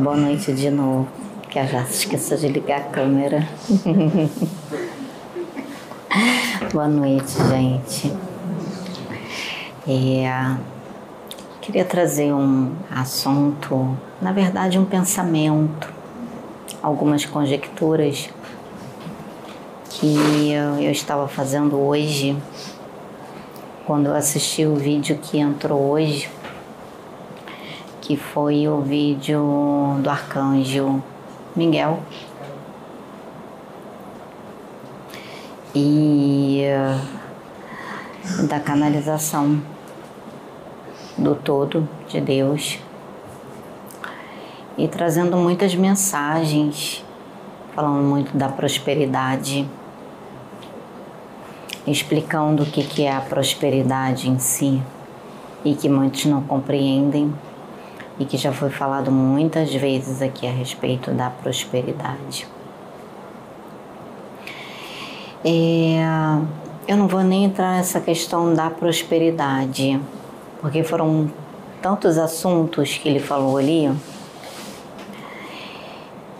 Boa noite de novo, que eu já esqueci de ligar a câmera. boa noite, gente. É, queria trazer um assunto, na verdade, um pensamento, algumas conjecturas que eu estava fazendo hoje, quando eu assisti o vídeo que entrou hoje que foi o vídeo do arcanjo Miguel. E eh, da canalização do todo de Deus e trazendo muitas mensagens, falando muito da prosperidade, explicando o que é a prosperidade em si e que muitos não compreendem e que já foi falado muitas vezes aqui a respeito da prosperidade. É, eu não vou nem entrar nessa questão da prosperidade, porque foram tantos assuntos que ele falou ali.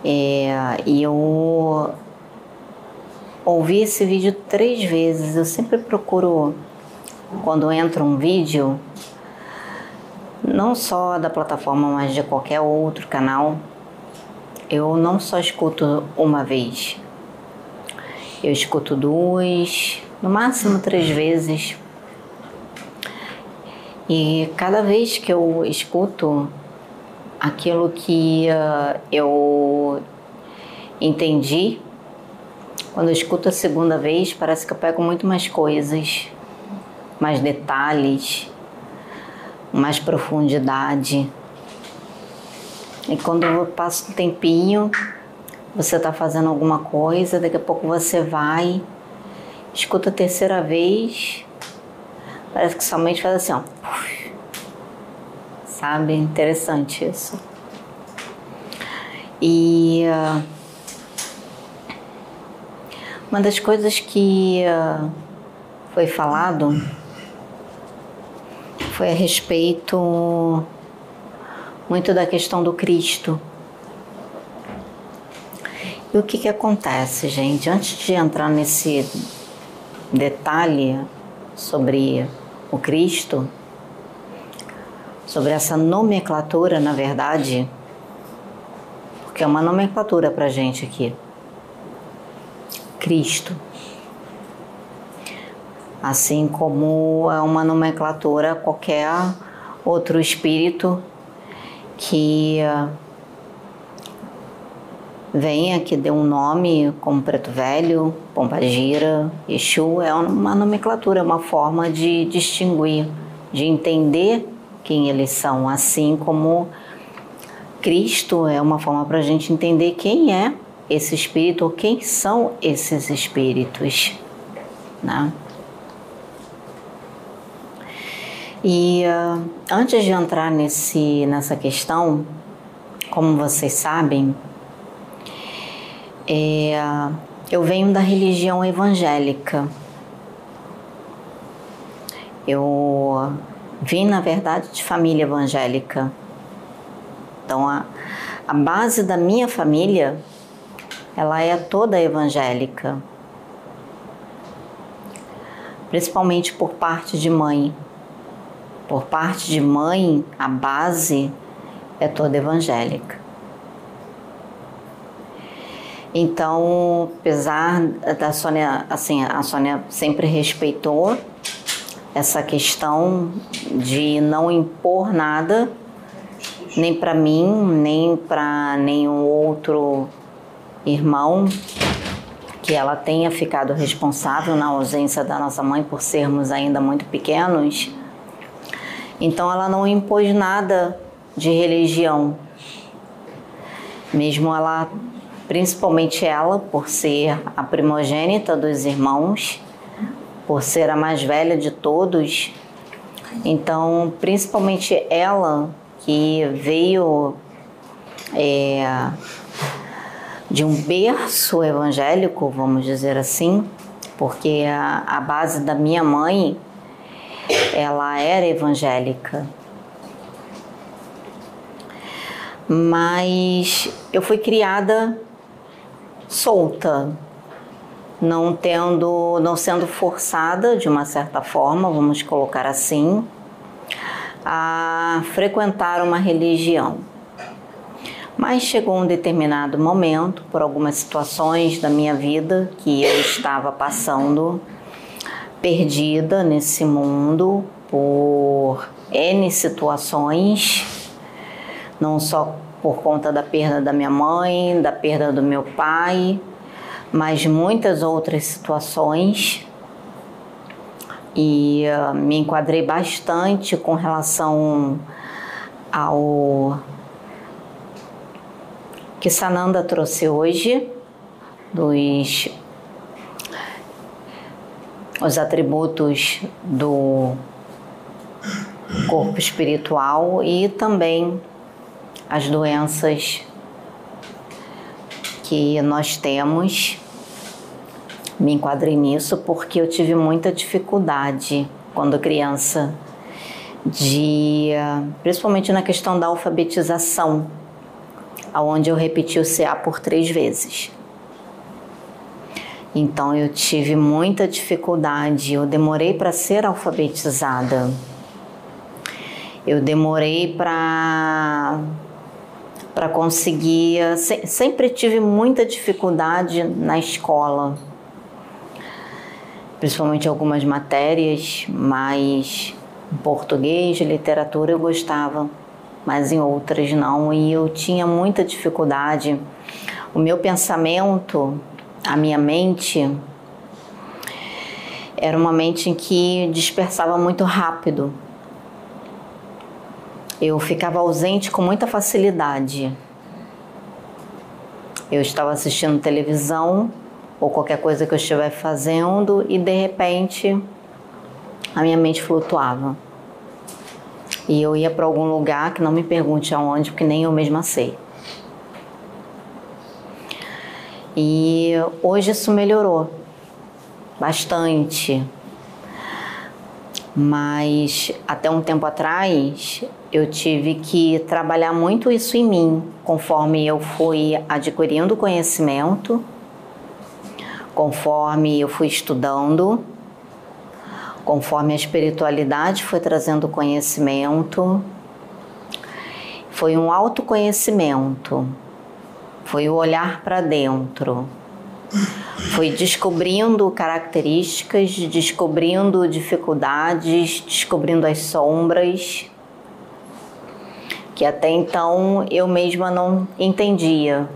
É, e eu ouvi esse vídeo três vezes. Eu sempre procuro, quando entra um vídeo, não só da plataforma, mas de qualquer outro canal, eu não só escuto uma vez, eu escuto duas, no máximo três vezes. E cada vez que eu escuto aquilo que uh, eu entendi, quando eu escuto a segunda vez, parece que eu pego muito mais coisas, mais detalhes mais profundidade. E quando passa um tempinho, você está fazendo alguma coisa, daqui a pouco você vai, escuta a terceira vez, parece que somente faz assim, ó. Sabe? Interessante isso. E uh, uma das coisas que uh, foi falado foi a respeito muito da questão do Cristo. E o que, que acontece, gente? Antes de entrar nesse detalhe sobre o Cristo, sobre essa nomenclatura, na verdade, porque é uma nomenclatura para gente aqui. Cristo assim como é uma nomenclatura qualquer outro espírito que venha, que dê um nome, como Preto Velho, Pombagira, Exu, é uma nomenclatura, uma forma de distinguir, de entender quem eles são, assim como Cristo é uma forma para a gente entender quem é esse espírito ou quem são esses espíritos. Né? E uh, antes de entrar nesse, nessa questão, como vocês sabem, é, eu venho da religião evangélica. Eu vim, na verdade, de família evangélica. Então, a, a base da minha família, ela é toda evangélica. Principalmente por parte de mãe por parte de mãe, a base é toda evangélica. Então, apesar da Sônia, assim, a Sônia sempre respeitou essa questão de não impor nada, nem para mim, nem para nenhum outro irmão, que ela tenha ficado responsável na ausência da nossa mãe por sermos ainda muito pequenos então ela não impôs nada de religião. Mesmo ela, principalmente ela, por ser a primogênita dos irmãos, por ser a mais velha de todos, então principalmente ela que veio é, de um berço evangélico, vamos dizer assim, porque a, a base da minha mãe ela era evangélica. mas eu fui criada solta, não tendo, não sendo forçada de uma certa forma, vamos colocar assim, a frequentar uma religião. Mas chegou um determinado momento, por algumas situações da minha vida que eu estava passando perdida nesse mundo por N situações, não só por conta da perda da minha mãe, da perda do meu pai, mas muitas outras situações. E uh, me enquadrei bastante com relação ao que Sananda trouxe hoje, dos os atributos do corpo espiritual e também as doenças que nós temos. Me enquadrei nisso porque eu tive muita dificuldade quando criança de principalmente na questão da alfabetização aonde eu repeti o CA por três vezes. Então eu tive muita dificuldade, eu demorei para ser alfabetizada. Eu demorei para para conseguir, sempre tive muita dificuldade na escola. Principalmente algumas matérias, mas português, literatura eu gostava mas em outras não. E eu tinha muita dificuldade. O meu pensamento, a minha mente, era uma mente em que dispersava muito rápido. Eu ficava ausente com muita facilidade. Eu estava assistindo televisão ou qualquer coisa que eu estivesse fazendo e de repente a minha mente flutuava. E eu ia para algum lugar que não me pergunte aonde, porque nem eu mesma sei. E hoje isso melhorou bastante. Mas até um tempo atrás eu tive que trabalhar muito isso em mim, conforme eu fui adquirindo conhecimento, conforme eu fui estudando conforme a espiritualidade foi trazendo conhecimento, foi um autoconhecimento, foi o olhar para dentro, foi descobrindo características, descobrindo dificuldades, descobrindo as sombras que até então eu mesma não entendia.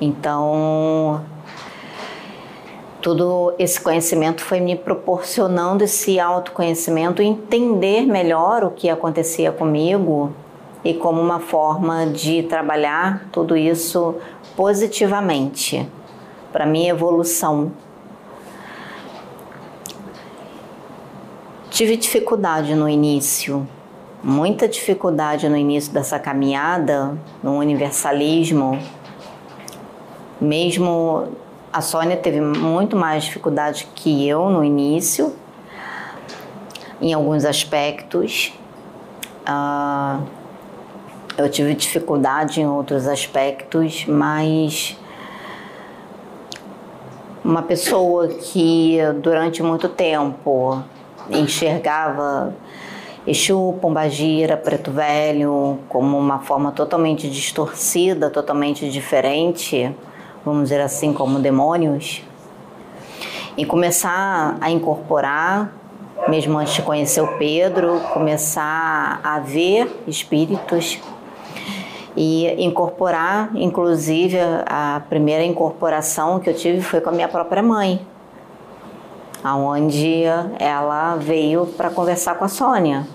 Então, todo esse conhecimento foi me proporcionando esse autoconhecimento, entender melhor o que acontecia comigo e como uma forma de trabalhar tudo isso positivamente para minha evolução. Tive dificuldade no início, muita dificuldade no início dessa caminhada no universalismo, mesmo a Sônia teve muito mais dificuldade que eu no início, em alguns aspectos. Uh, eu tive dificuldade em outros aspectos, mas uma pessoa que durante muito tempo enxergava Exu, Pombagira, Preto Velho como uma forma totalmente distorcida, totalmente diferente, vamos dizer assim, como demônios, e começar a incorporar, mesmo antes de conhecer o Pedro, começar a ver espíritos e incorporar, inclusive a primeira incorporação que eu tive foi com a minha própria mãe, aonde ela veio para conversar com a Sônia.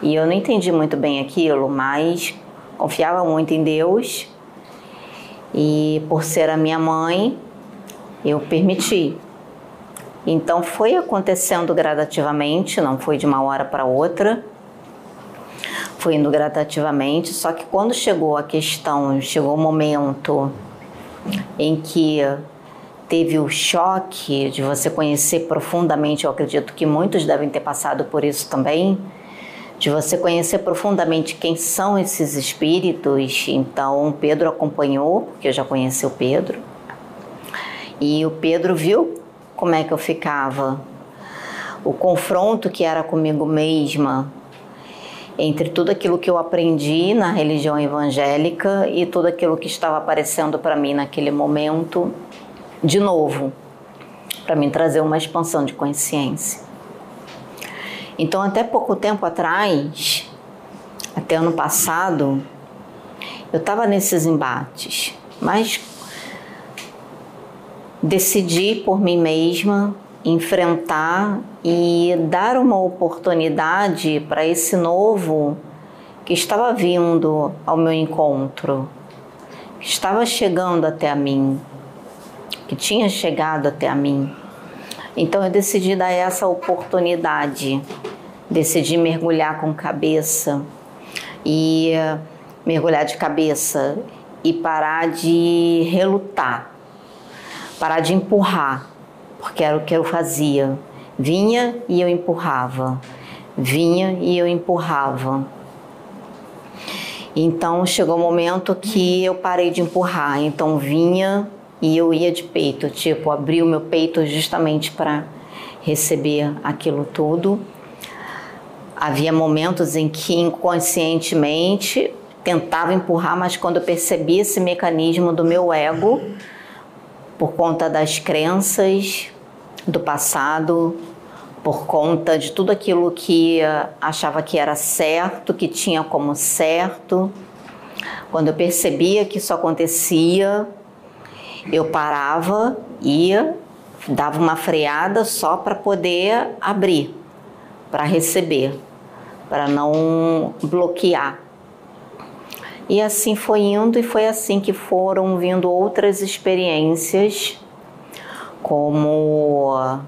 E eu não entendi muito bem aquilo, mas confiava muito em Deus e por ser a minha mãe, eu permiti. Então foi acontecendo gradativamente, não foi de uma hora para outra. Foi indo gradativamente, só que quando chegou a questão, chegou o momento em que teve o choque de você conhecer profundamente, eu acredito que muitos devem ter passado por isso também, de você conhecer profundamente quem são esses espíritos. Então, Pedro acompanhou, porque eu já conheci o Pedro. E o Pedro viu como é que eu ficava, o confronto que era comigo mesma, entre tudo aquilo que eu aprendi na religião evangélica e tudo aquilo que estava aparecendo para mim naquele momento, de novo, para mim trazer uma expansão de consciência. Então, até pouco tempo atrás, até ano passado, eu estava nesses embates, mas decidi por mim mesma enfrentar e dar uma oportunidade para esse novo que estava vindo ao meu encontro, que estava chegando até a mim, que tinha chegado até a mim. Então eu decidi dar essa oportunidade, decidi mergulhar com cabeça e mergulhar de cabeça e parar de relutar, parar de empurrar, porque era o que eu fazia. Vinha e eu empurrava, vinha e eu empurrava. Então chegou o um momento que eu parei de empurrar, então vinha e eu ia de peito, tipo, abri o meu peito justamente para receber aquilo tudo. Havia momentos em que inconscientemente tentava empurrar, mas quando eu percebi esse mecanismo do meu ego, por conta das crenças do passado, por conta de tudo aquilo que achava que era certo, que tinha como certo, quando eu percebia que isso acontecia, eu parava, ia, dava uma freada só para poder abrir, para receber, para não bloquear. E assim foi indo, e foi assim que foram vindo outras experiências, como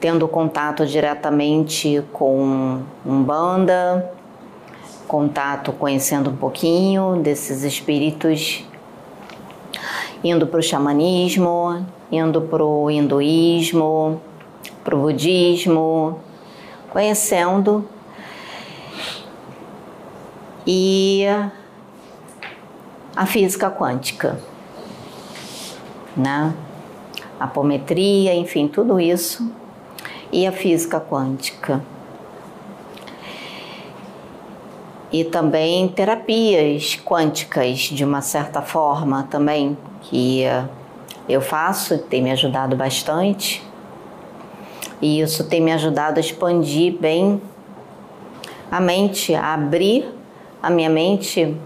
tendo contato diretamente com Umbanda, contato conhecendo um pouquinho desses espíritos indo para o xamanismo, indo para o hinduísmo, para o budismo, conhecendo e a física quântica, né? Apometria, enfim, tudo isso e a física quântica. E também terapias quânticas, de uma certa forma, também, que eh, eu faço, tem me ajudado bastante. E isso tem me ajudado a expandir bem a mente, a abrir a minha mente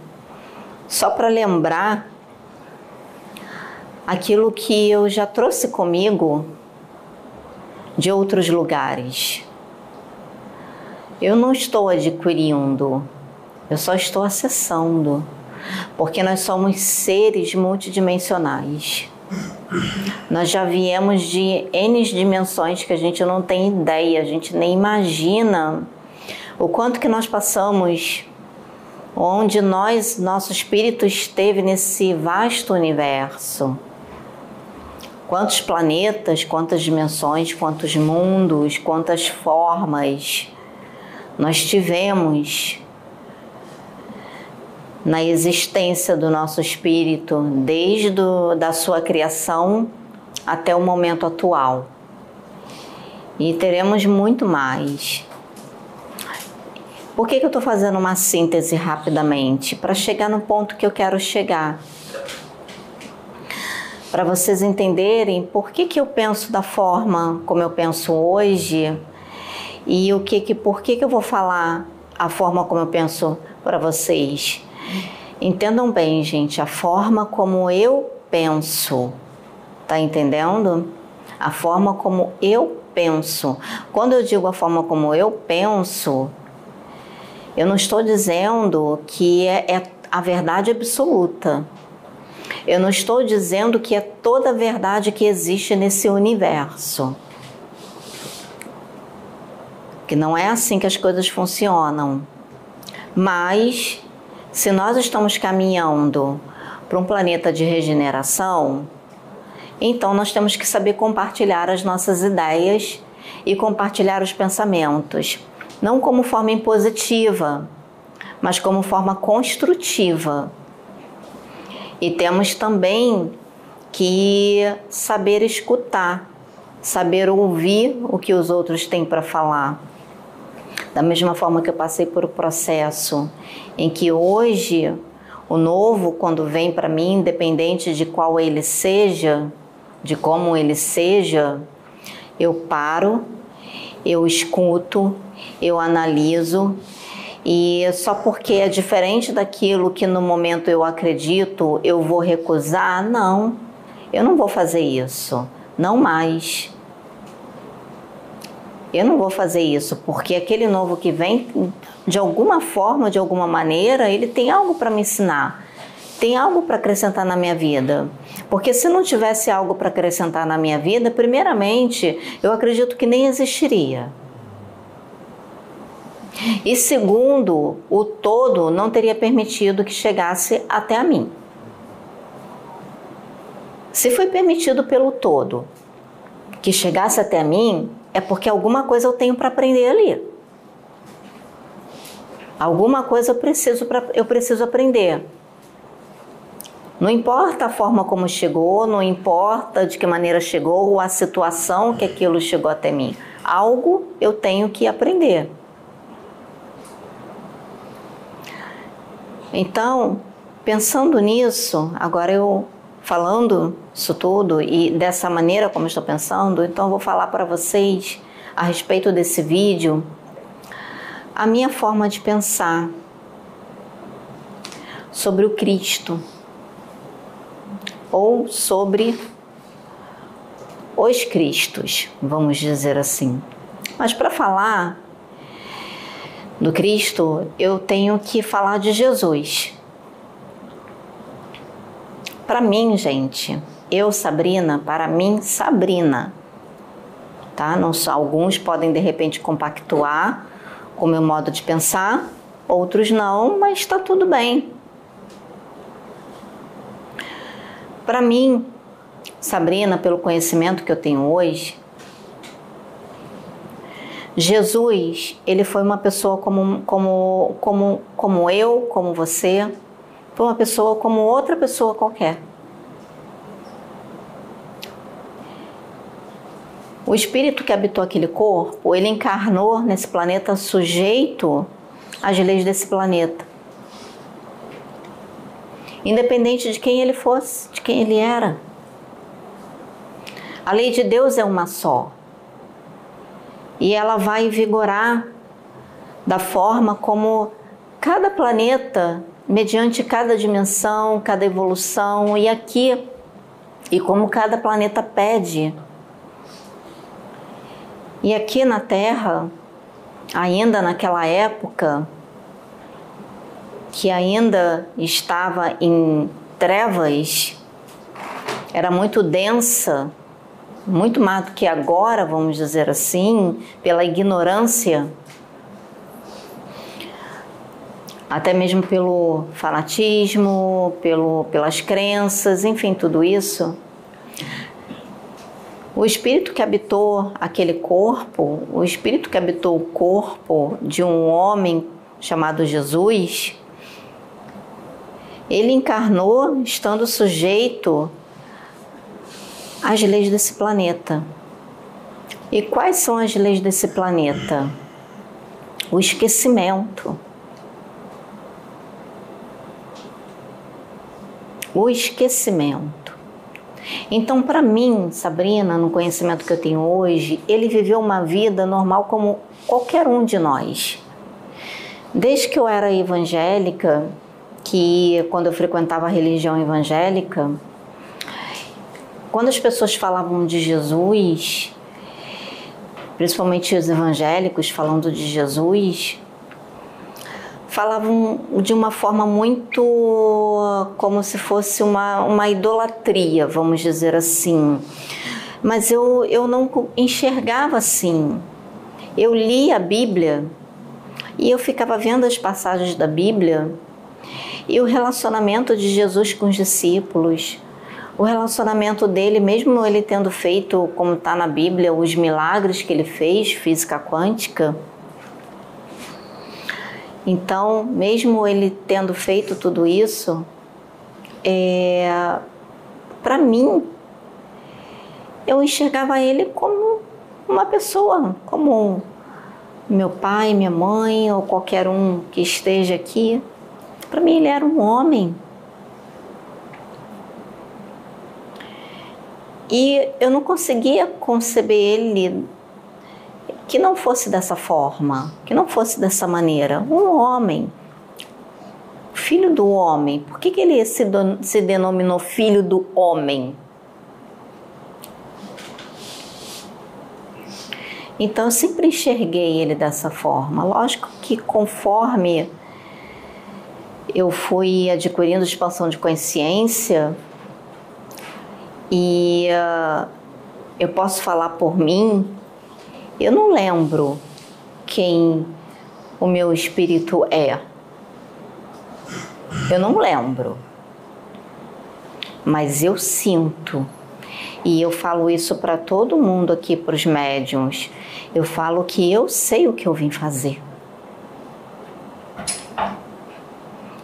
só para lembrar aquilo que eu já trouxe comigo de outros lugares. Eu não estou adquirindo, eu só estou acessando porque nós somos seres multidimensionais. Nós já viemos de N dimensões que a gente não tem ideia, a gente nem imagina o quanto que nós passamos, onde nós, nosso espírito esteve nesse vasto universo. Quantos planetas, quantas dimensões, quantos mundos, quantas formas nós tivemos na existência do nosso espírito desde do, da sua criação até o momento atual. E teremos muito mais. Por que, que eu estou fazendo uma síntese rapidamente? Para chegar no ponto que eu quero chegar. Para vocês entenderem por que, que eu penso da forma como eu penso hoje e o que, que por que, que eu vou falar a forma como eu penso para vocês Entendam bem, gente, a forma como eu penso, tá entendendo? A forma como eu penso. Quando eu digo a forma como eu penso, eu não estou dizendo que é, é a verdade absoluta. Eu não estou dizendo que é toda a verdade que existe nesse universo. Que não é assim que as coisas funcionam. Mas se nós estamos caminhando para um planeta de regeneração, então nós temos que saber compartilhar as nossas ideias e compartilhar os pensamentos. não como forma impositiva, mas como forma construtiva. E temos também que saber escutar, saber ouvir o que os outros têm para falar. Da mesma forma que eu passei por um processo em que hoje o novo, quando vem para mim, independente de qual ele seja, de como ele seja, eu paro, eu escuto, eu analiso e só porque é diferente daquilo que no momento eu acredito, eu vou recusar? Não, eu não vou fazer isso, não mais. Eu não vou fazer isso, porque aquele novo que vem, de alguma forma, de alguma maneira, ele tem algo para me ensinar, tem algo para acrescentar na minha vida. Porque se não tivesse algo para acrescentar na minha vida, primeiramente, eu acredito que nem existiria. E segundo, o todo não teria permitido que chegasse até a mim. Se foi permitido pelo todo que chegasse até mim, é porque alguma coisa eu tenho para aprender ali. Alguma coisa eu preciso, pra, eu preciso aprender. Não importa a forma como chegou, não importa de que maneira chegou ou a situação que aquilo chegou até mim. Algo eu tenho que aprender. Então, pensando nisso, agora eu falando isso tudo e dessa maneira como estou pensando, então vou falar para vocês a respeito desse vídeo a minha forma de pensar sobre o Cristo ou sobre os Cristos, vamos dizer assim. Mas para falar do Cristo, eu tenho que falar de Jesus. Para mim, gente, eu, Sabrina, para mim, Sabrina, tá? Não só alguns podem de repente compactuar com o meu modo de pensar, outros não, mas está tudo bem. Para mim, Sabrina, pelo conhecimento que eu tenho hoje, Jesus, ele foi uma pessoa como, como, como, como eu, como você, foi uma pessoa como outra pessoa qualquer. O espírito que habitou aquele corpo, ele encarnou nesse planeta sujeito às leis desse planeta. Independente de quem ele fosse, de quem ele era. A lei de Deus é uma só e ela vai vigorar da forma como cada planeta, mediante cada dimensão, cada evolução, e aqui, e como cada planeta pede. E aqui na Terra, ainda naquela época, que ainda estava em trevas, era muito densa, muito mais do que agora, vamos dizer assim, pela ignorância, até mesmo pelo fanatismo, pelo, pelas crenças, enfim, tudo isso. O espírito que habitou aquele corpo, o espírito que habitou o corpo de um homem chamado Jesus, ele encarnou estando sujeito as leis desse planeta. E quais são as leis desse planeta? O esquecimento. O esquecimento. Então, para mim, Sabrina, no conhecimento que eu tenho hoje, ele viveu uma vida normal como qualquer um de nós. Desde que eu era evangélica, que quando eu frequentava a religião evangélica, quando as pessoas falavam de Jesus, principalmente os evangélicos falando de Jesus, falavam de uma forma muito como se fosse uma, uma idolatria, vamos dizer assim. Mas eu, eu não enxergava assim. Eu li a Bíblia e eu ficava vendo as passagens da Bíblia e o relacionamento de Jesus com os discípulos, o relacionamento dele, mesmo ele tendo feito, como está na Bíblia, os milagres que ele fez, física quântica, Então, mesmo ele tendo feito tudo isso, é, para mim, eu enxergava ele como uma pessoa, como meu pai, minha mãe ou qualquer um que esteja aqui. Para mim, ele era um homem. E eu não conseguia conceber ele que não fosse dessa forma, que não fosse dessa maneira. Um homem, filho do homem. Por que, que ele se, se denominou filho do homem? Então eu sempre enxerguei ele dessa forma. Lógico que conforme eu fui adquirindo expansão de consciência e uh, eu posso falar por mim, eu não lembro quem o meu espírito é. Eu não lembro. Mas eu sinto. E eu falo isso para todo mundo aqui, para os médiums. Eu falo que eu sei o que eu vim fazer.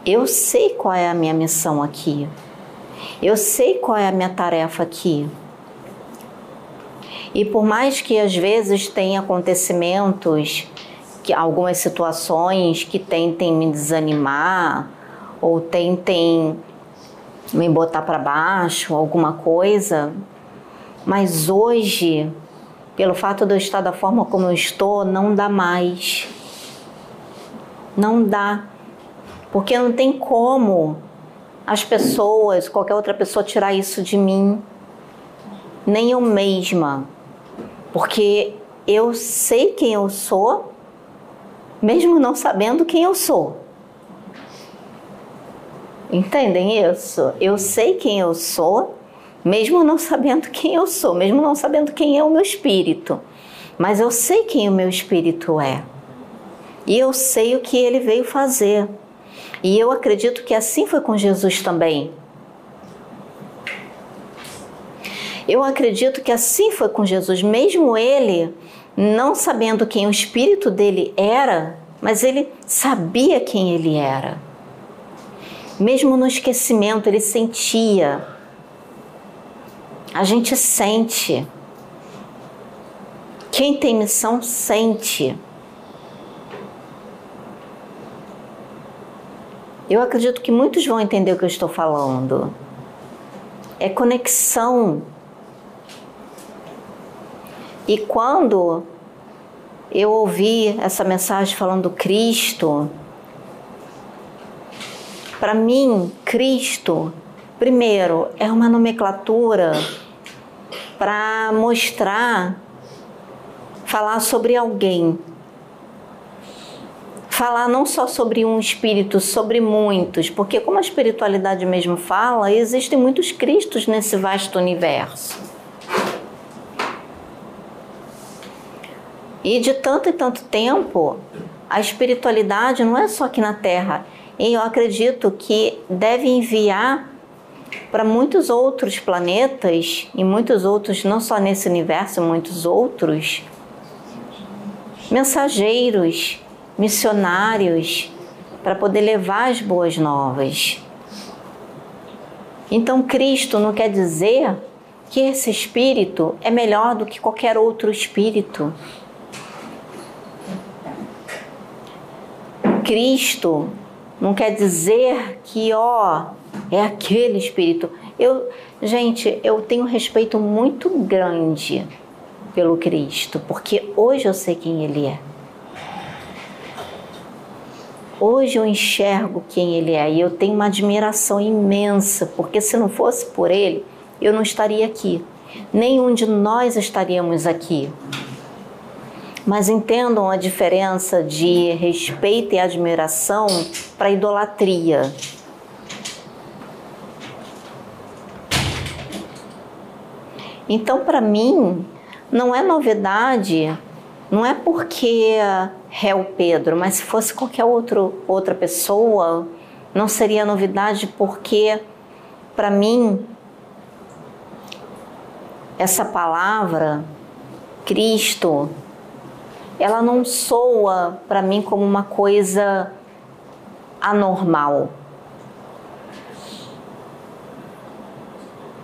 Eu sei qual é a minha missão aqui. Eu sei qual é a minha tarefa aqui. E por mais que às vezes tenha acontecimentos, que algumas situações que tentem me desanimar ou tentem me botar para baixo, alguma coisa, mas hoje pelo fato de eu estar da forma como eu estou, não dá mais. Não dá. Porque não tem como as pessoas, qualquer outra pessoa tirar isso de mim. Nem eu mesma. Porque eu sei quem eu sou, mesmo não sabendo quem eu sou. Entendem isso? Eu sei quem eu sou, mesmo não sabendo quem eu sou, mesmo não sabendo quem é o meu espírito. Mas eu sei quem o meu espírito é. E eu sei o que ele veio fazer. E eu acredito que assim foi com Jesus também. Eu acredito que assim foi com Jesus, mesmo ele não sabendo quem o espírito dele era, mas ele sabia quem ele era. Mesmo no esquecimento, ele sentia a gente sente. Quem tem missão sente. Eu acredito que muitos vão entender o que eu estou falando. É conexão. E quando eu ouvi essa mensagem falando do Cristo, para mim, Cristo Primeiro, é uma nomenclatura para mostrar, falar sobre alguém. Falar não só sobre um espírito, sobre muitos, porque, como a espiritualidade mesmo fala, existem muitos Cristos nesse vasto universo. E de tanto e tanto tempo, a espiritualidade não é só aqui na Terra. E eu acredito que deve enviar para muitos outros planetas e muitos outros, não só nesse universo, muitos outros, mensageiros, missionários, para poder levar as boas novas. Então, Cristo não quer dizer que esse espírito é melhor do que qualquer outro espírito. Cristo não quer dizer que, ó, é aquele espírito. Eu, gente, eu tenho um respeito muito grande pelo Cristo, porque hoje eu sei quem ele é. Hoje eu enxergo quem ele é e eu tenho uma admiração imensa, porque se não fosse por ele, eu não estaria aqui. Nenhum de nós estaríamos aqui. Mas entendam a diferença de respeito e admiração para idolatria. Então, para mim, não é novidade, não é porque o Pedro, mas se fosse qualquer outro, outra pessoa, não seria novidade, porque para mim, essa palavra, Cristo, ela não soa para mim como uma coisa anormal.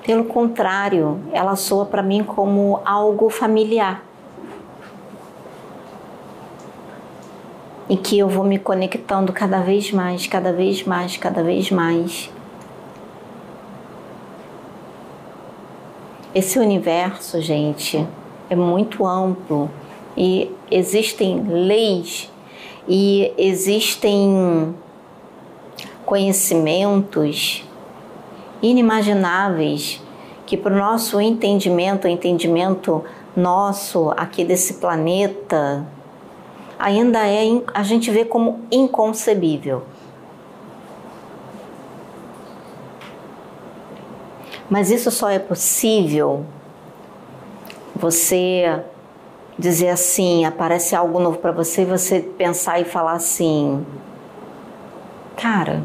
Pelo contrário, ela soa para mim como algo familiar. E que eu vou me conectando cada vez mais, cada vez mais, cada vez mais. Esse universo, gente, é muito amplo e existem leis e existem conhecimentos inimagináveis que para o nosso entendimento, entendimento nosso aqui desse planeta, ainda é a gente vê como inconcebível. Mas isso só é possível você dizer assim, aparece algo novo para você e você pensar e falar assim: "Cara,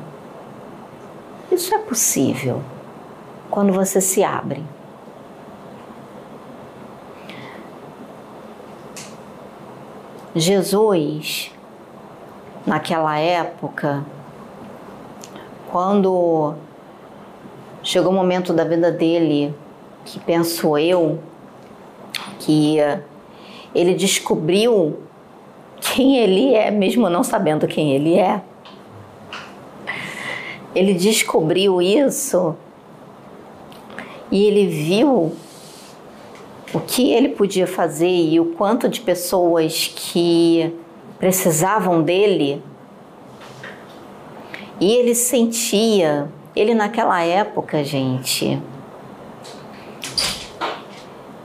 isso é possível quando você se abre. Jesus, naquela época, quando chegou o momento da vida dele, que penso eu, que ele descobriu quem ele é, mesmo não sabendo quem ele é. Ele descobriu isso e ele viu o que ele podia fazer e o quanto de pessoas que precisavam dele. E ele sentia, ele naquela época, gente,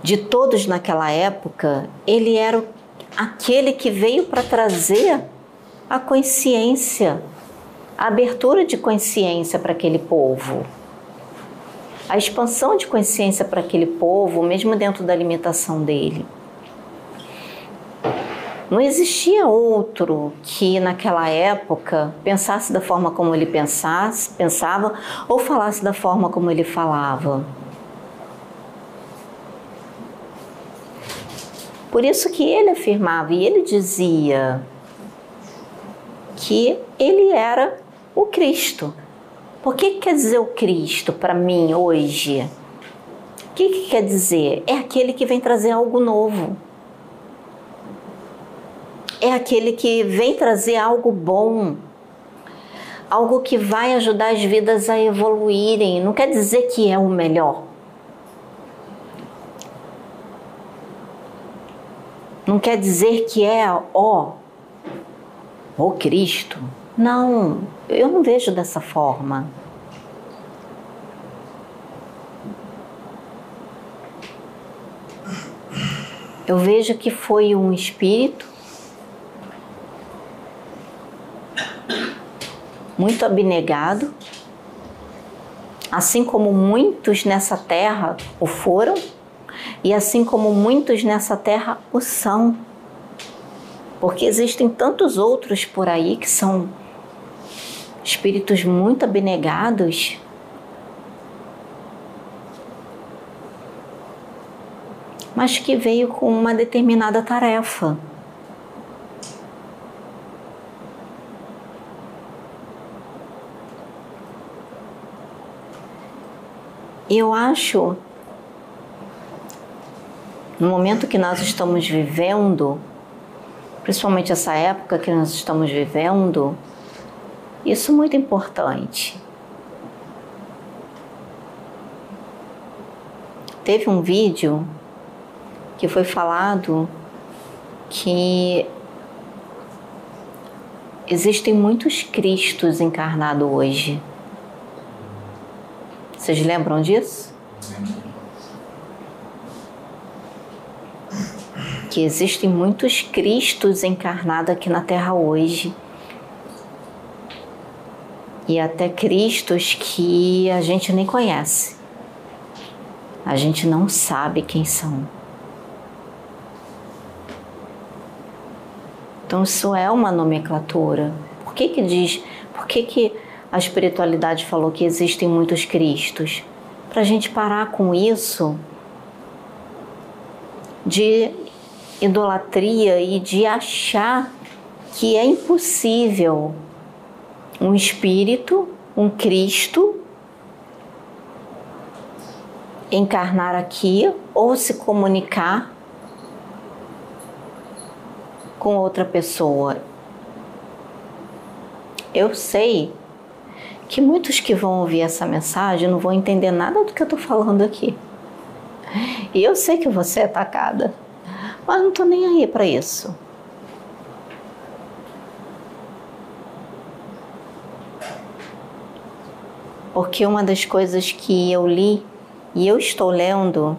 de todos naquela época, ele era aquele que veio para trazer a consciência, a abertura de consciência para aquele povo a expansão de consciência para aquele povo, mesmo dentro da limitação dele. Não existia outro que naquela época pensasse da forma como ele pensasse, pensava ou falasse da forma como ele falava. Por isso que ele afirmava e ele dizia que ele era o Cristo. Por que, que quer dizer o Cristo para mim hoje? O que, que quer dizer? É aquele que vem trazer algo novo. É aquele que vem trazer algo bom, algo que vai ajudar as vidas a evoluírem. Não quer dizer que é o melhor. Não quer dizer que é ó, o Cristo. Não, eu não vejo dessa forma. Eu vejo que foi um espírito muito abnegado, assim como muitos nessa terra o foram, e assim como muitos nessa terra o são. Porque existem tantos outros por aí que são espíritos muito abnegados, mas que veio com uma determinada tarefa. Eu acho, no momento que nós estamos vivendo, principalmente essa época que nós estamos vivendo, isso é muito importante. Teve um vídeo que foi falado que existem muitos Cristos encarnados hoje. Vocês lembram disso? Que existem muitos Cristos encarnados aqui na Terra hoje e até Cristos que a gente nem conhece. A gente não sabe quem são. Então isso é uma nomenclatura. Por que que diz, por que que a espiritualidade falou que existem muitos Cristos? Para a gente parar com isso de idolatria e de achar que é impossível um espírito, um Cristo, encarnar aqui ou se comunicar com outra pessoa. Eu sei que muitos que vão ouvir essa mensagem não vão entender nada do que eu estou falando aqui. E eu sei que você é atacada, mas não estou nem aí para isso. Porque uma das coisas que eu li, e eu estou lendo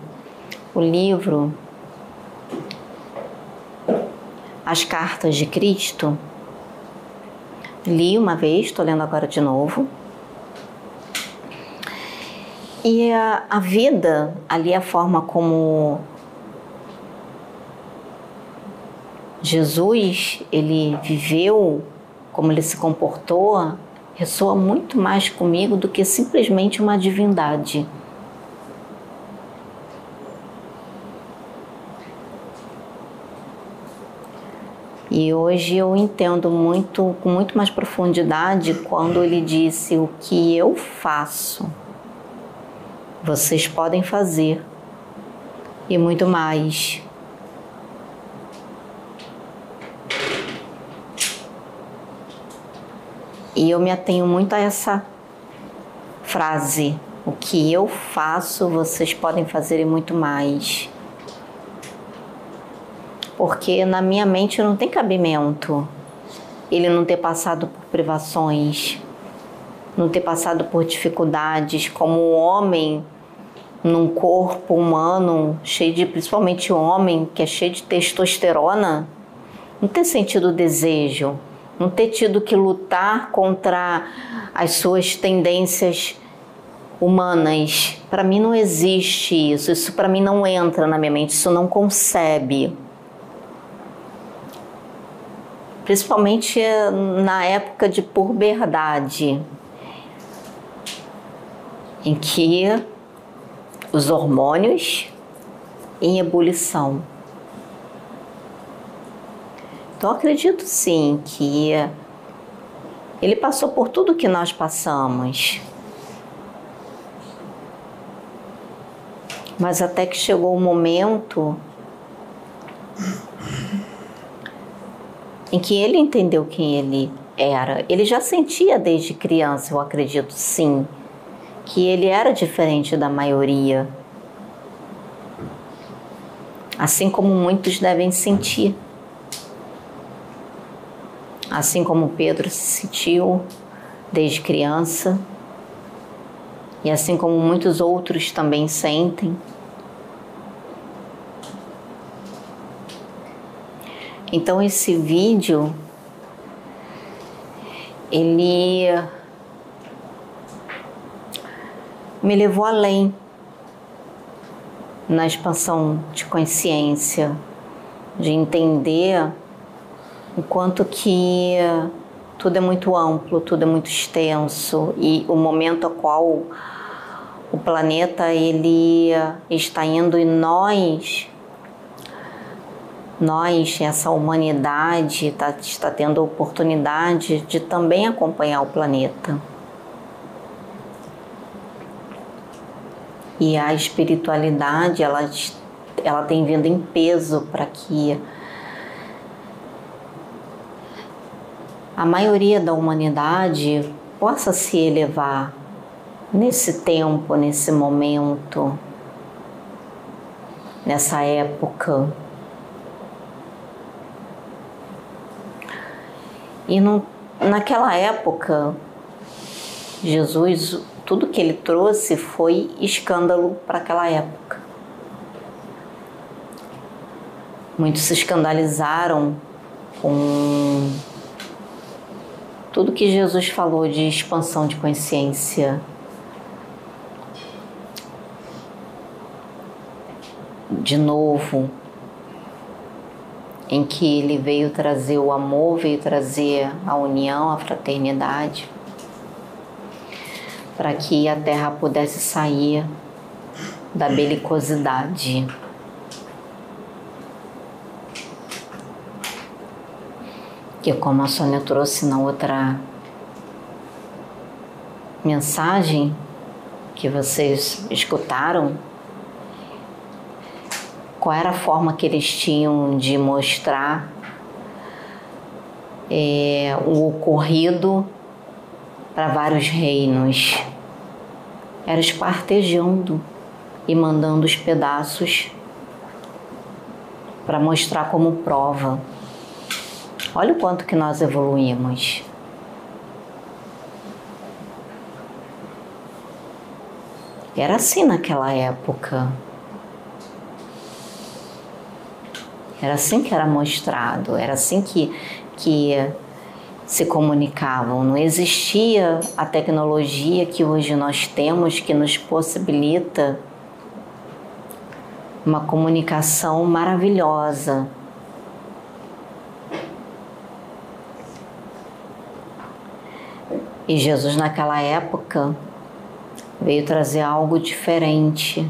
o livro As Cartas de Cristo, li uma vez, estou lendo agora de novo. E a, a vida, ali a forma como Jesus ele viveu, como ele se comportou, ressoa muito mais comigo do que simplesmente uma divindade. E hoje eu entendo muito, com muito mais profundidade, quando ele disse: O que eu faço vocês podem fazer e muito mais. E eu me atenho muito a essa frase: o que eu faço, vocês podem fazer e muito mais. Porque na minha mente não tem cabimento ele não ter passado por privações, não ter passado por dificuldades como homem num corpo humano cheio de, principalmente homem, que é cheio de testosterona, não ter sentido desejo, não ter tido que lutar contra as suas tendências humanas. Para mim não existe isso, isso para mim não entra na minha mente, isso não concebe. Principalmente na época de puberdade, em que os hormônios em ebulição. Então acredito sim que ele passou por tudo que nós passamos. Mas até que chegou o momento em que ele entendeu quem ele era. Ele já sentia desde criança, eu acredito sim, que ele era diferente da maioria, assim como muitos devem sentir. Assim como Pedro se sentiu desde criança, e assim como muitos outros também sentem. Então esse vídeo ele me levou além na expansão de consciência, de entender o quanto que tudo é muito amplo, tudo é muito extenso e o momento a qual o planeta ele está indo e nós nós, essa humanidade, tá, está tendo a oportunidade de também acompanhar o planeta. e a espiritualidade ela, ela tem vindo em peso para que a maioria da humanidade possa se elevar nesse tempo, nesse momento, nessa época. E no, naquela época, Jesus tudo que ele trouxe foi escândalo para aquela época. Muitos se escandalizaram com tudo que Jesus falou de expansão de consciência. De novo, em que ele veio trazer o amor, veio trazer a união, a fraternidade para que a terra pudesse sair da belicosidade. Que como a Sônia trouxe na outra mensagem que vocês escutaram, qual era a forma que eles tinham de mostrar é, o ocorrido para vários reinos? Era espartejando e mandando os pedaços para mostrar como prova. Olha o quanto que nós evoluímos. Era assim naquela época. Era assim que era mostrado, era assim que, que se comunicavam. Não existia a tecnologia que hoje nós temos que nos possibilita uma comunicação maravilhosa. E Jesus, naquela época, veio trazer algo diferente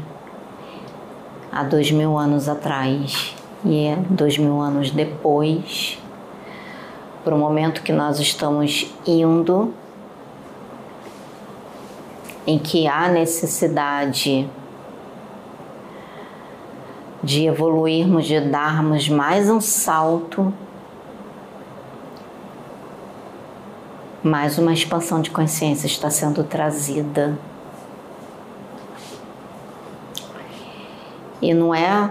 há dois mil anos atrás. E é dois mil anos depois, para o momento que nós estamos indo, em que há necessidade de evoluirmos, de darmos mais um salto, mais uma expansão de consciência está sendo trazida. E não é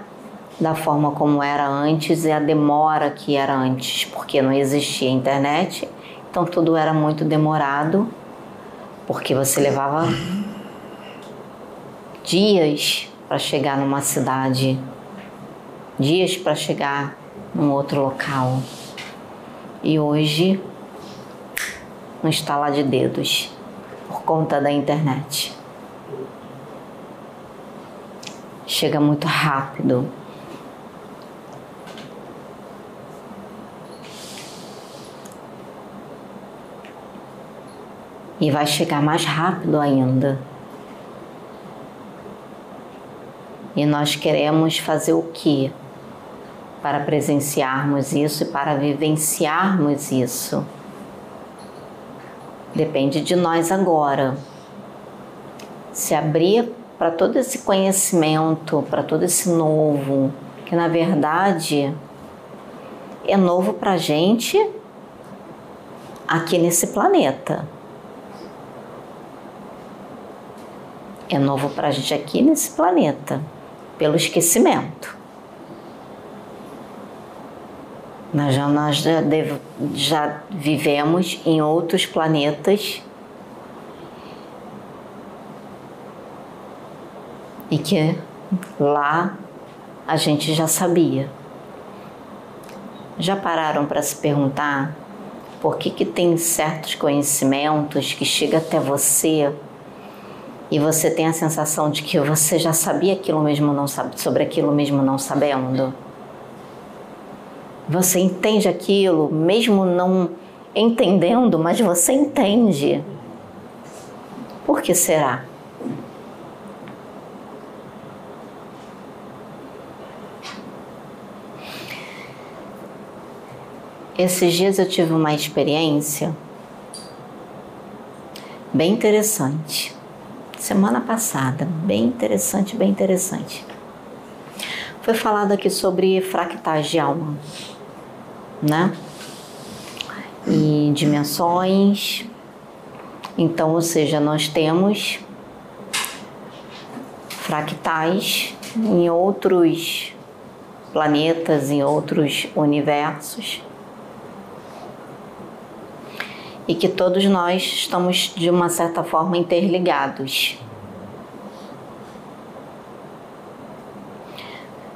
da forma como era antes e a demora que era antes, porque não existia internet, então tudo era muito demorado, porque você levava dias para chegar numa cidade dias para chegar num outro local. E hoje, não está lá de dedos, por conta da internet. Chega muito rápido. E vai chegar mais rápido ainda. E nós queremos fazer o quê? para presenciarmos isso e para vivenciarmos isso. Depende de nós agora. Se abrir para todo esse conhecimento, para todo esse novo, que na verdade é novo para a gente aqui nesse planeta. É novo para a gente aqui nesse planeta, pelo esquecimento. Nós já, nós já, devo, já vivemos em outros planetas e que lá a gente já sabia. Já pararam para se perguntar por que, que tem certos conhecimentos que chegam até você e você tem a sensação de que você já sabia aquilo mesmo não sabe, sobre aquilo mesmo não sabendo? Você entende aquilo, mesmo não entendendo, mas você entende. Por que será? Esses dias eu tive uma experiência bem interessante. Semana passada, bem interessante, bem interessante. Foi falado aqui sobre fractais de alma né? E dimensões. Então, ou seja, nós temos fractais em outros planetas, em outros universos. E que todos nós estamos de uma certa forma interligados.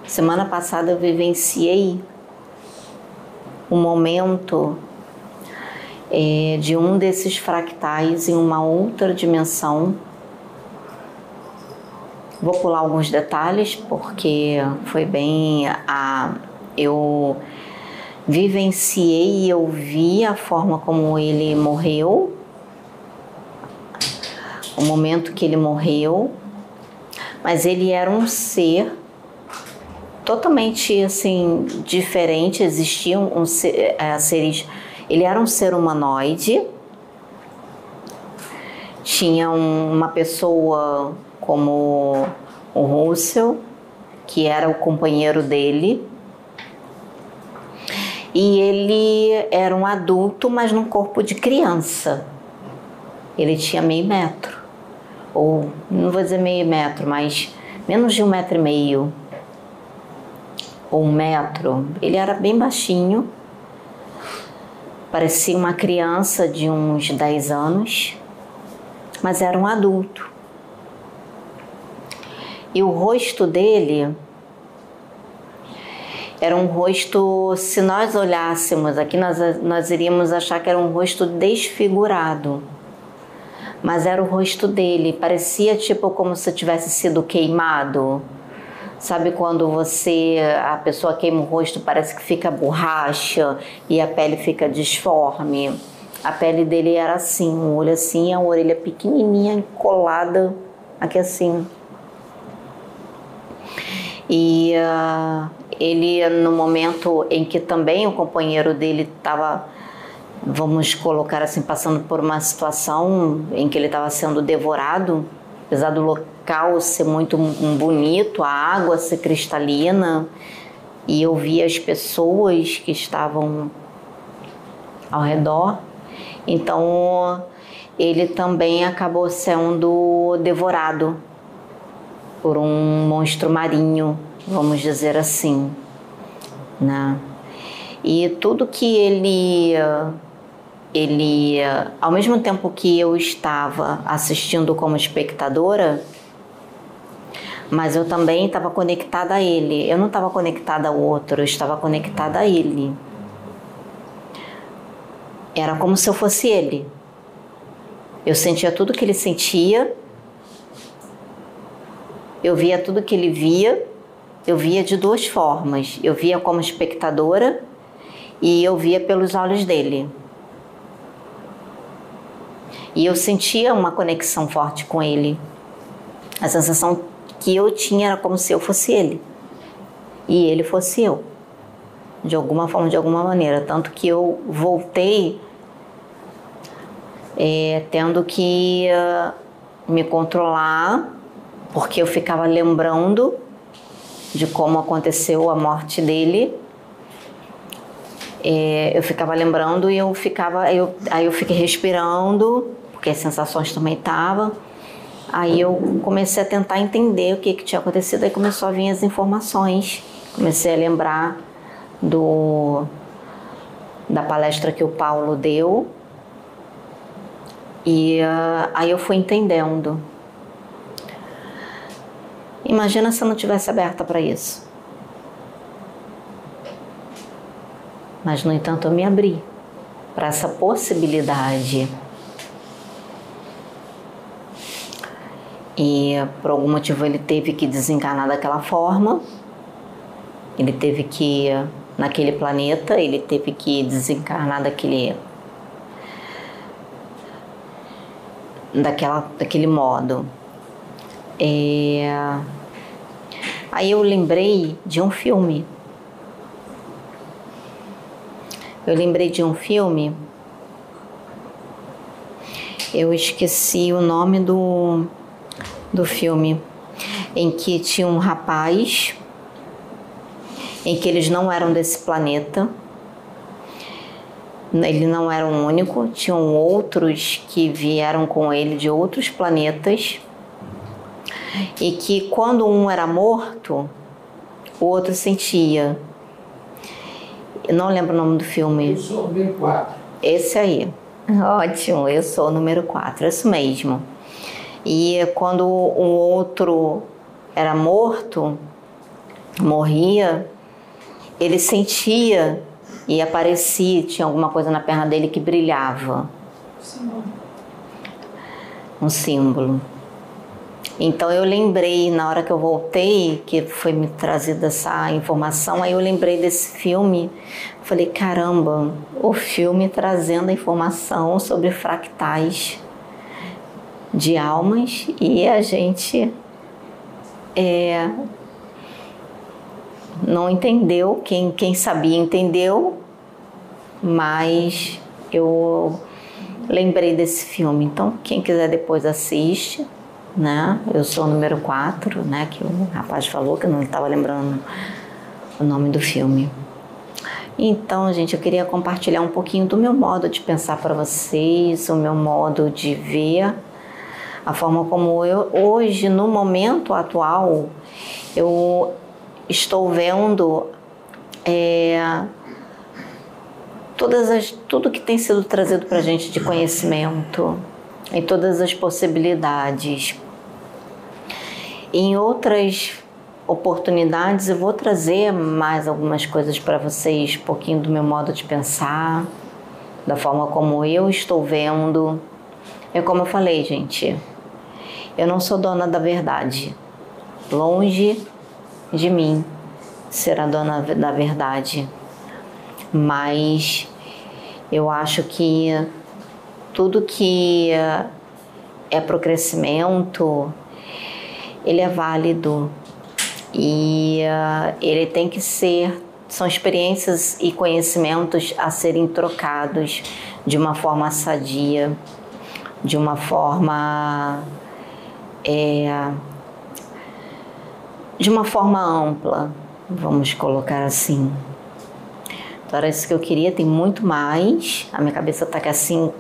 Semana passada eu vivenciei o momento é, de um desses fractais em uma outra dimensão. Vou pular alguns detalhes porque foi bem a eu vivenciei e eu vi a forma como ele morreu, o momento que ele morreu, mas ele era um ser totalmente assim diferente. Existiam um, é, seres. Ele era um ser humanoide, tinha um, uma pessoa como o Russell, que era o companheiro dele, e ele era um adulto, mas num corpo de criança. Ele tinha meio metro, ou não vou dizer meio metro, mas menos de um metro e meio, ou um metro. Ele era bem baixinho, parecia uma criança de uns 10 anos, mas era um adulto. E o rosto dele era um rosto, se nós olhássemos aqui, nós, nós iríamos achar que era um rosto desfigurado. Mas era o rosto dele, parecia tipo como se tivesse sido queimado. Sabe quando você, a pessoa queima o rosto, parece que fica borracha e a pele fica disforme. A pele dele era assim, um olho assim, a orelha pequenininha, colada aqui assim. E uh, ele, no momento em que também o companheiro dele estava, vamos colocar assim, passando por uma situação em que ele estava sendo devorado, apesar do local ser muito bonito, a água ser cristalina, e eu via as pessoas que estavam ao redor. Então ele também acabou sendo devorado por um monstro marinho vamos dizer assim, né? E tudo que ele ele ao mesmo tempo que eu estava assistindo como espectadora, mas eu também estava conectada a ele. Eu não estava conectada ao outro, eu estava conectada a ele. Era como se eu fosse ele. Eu sentia tudo que ele sentia, eu via tudo que ele via eu via de duas formas. Eu via como espectadora e eu via pelos olhos dele. E eu sentia uma conexão forte com ele. A sensação que eu tinha era como se eu fosse ele e ele fosse eu, de alguma forma, de alguma maneira. Tanto que eu voltei é, tendo que uh, me controlar, porque eu ficava lembrando de como aconteceu a morte dele. É, eu ficava lembrando e eu ficava, eu, aí eu fiquei respirando, porque as sensações também estavam. Aí eu comecei a tentar entender o que, que tinha acontecido, aí começou a vir as informações. Comecei a lembrar do da palestra que o Paulo deu. E uh, aí eu fui entendendo Imagina se eu não tivesse aberta para isso. Mas, no entanto, eu me abri para essa possibilidade. E por algum motivo ele teve que desencarnar daquela forma. Ele teve que naquele planeta, ele teve que desencarnar daquele daquela daquele modo. É, Aí eu lembrei de um filme. Eu lembrei de um filme. Eu esqueci o nome do, do filme. Em que tinha um rapaz, em que eles não eram desse planeta. Ele não era o único, tinham outros que vieram com ele de outros planetas e que quando um era morto, o outro sentia. Eu não lembro o nome do filme. Eu sou o número 4. Esse aí. Ótimo, eu sou o número 4, isso mesmo. E quando o outro era morto, morria, ele sentia e aparecia, tinha alguma coisa na perna dele que brilhava. Um símbolo. Então eu lembrei, na hora que eu voltei, que foi me trazida essa informação, aí eu lembrei desse filme. Falei, caramba, o filme trazendo a informação sobre fractais de almas e a gente é, não entendeu, quem, quem sabia entendeu, mas eu lembrei desse filme. Então, quem quiser depois assiste, né? Eu sou o número 4, né? Que o rapaz falou que não estava lembrando o nome do filme. Então, gente, eu queria compartilhar um pouquinho do meu modo de pensar para vocês, o meu modo de ver, a forma como eu hoje, no momento atual, eu estou vendo é, todas as, tudo que tem sido trazido para a gente de conhecimento, em todas as possibilidades. Em outras oportunidades eu vou trazer mais algumas coisas para vocês, um pouquinho do meu modo de pensar, da forma como eu estou vendo. É como eu falei, gente, eu não sou dona da verdade. Longe de mim ser a dona da verdade. Mas eu acho que tudo que é para o crescimento, ele é válido e uh, ele tem que ser são experiências e conhecimentos a serem trocados de uma forma sadia, de uma forma é, de uma forma ampla, vamos colocar assim. Então era isso que eu queria, tem muito mais. A minha cabeça está assim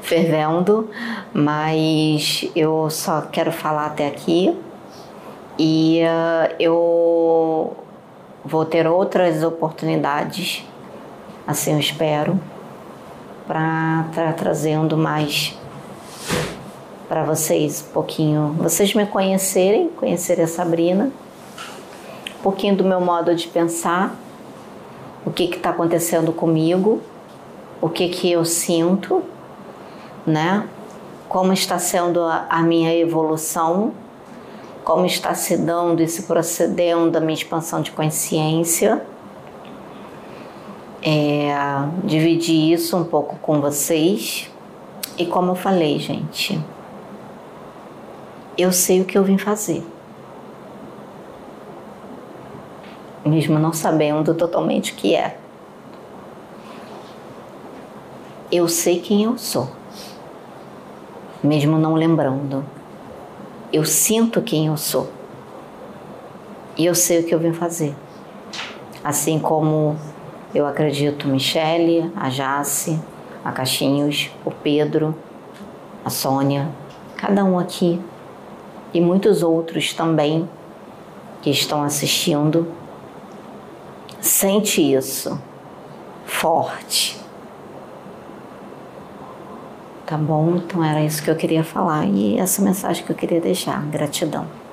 fervendo, mas eu só quero falar até aqui e uh, eu vou ter outras oportunidades, assim eu espero, para estar tá trazendo mais para vocês um pouquinho, vocês me conhecerem, conhecerem a Sabrina, um pouquinho do meu modo de pensar, o que está acontecendo comigo, o que que eu sinto, né? Como está sendo a, a minha evolução, como está se dando e se procedendo a minha expansão de consciência. É, dividir isso um pouco com vocês. E como eu falei, gente, eu sei o que eu vim fazer. Mesmo não sabendo totalmente o que é. Eu sei quem eu sou, mesmo não lembrando. Eu sinto quem eu sou. E eu sei o que eu vim fazer. Assim como eu acredito Michele, a Jace, a Caixinhos, o Pedro, a Sônia, cada um aqui e muitos outros também que estão assistindo, sente isso forte. Tá bom? Então era isso que eu queria falar e essa mensagem que eu queria deixar. Gratidão.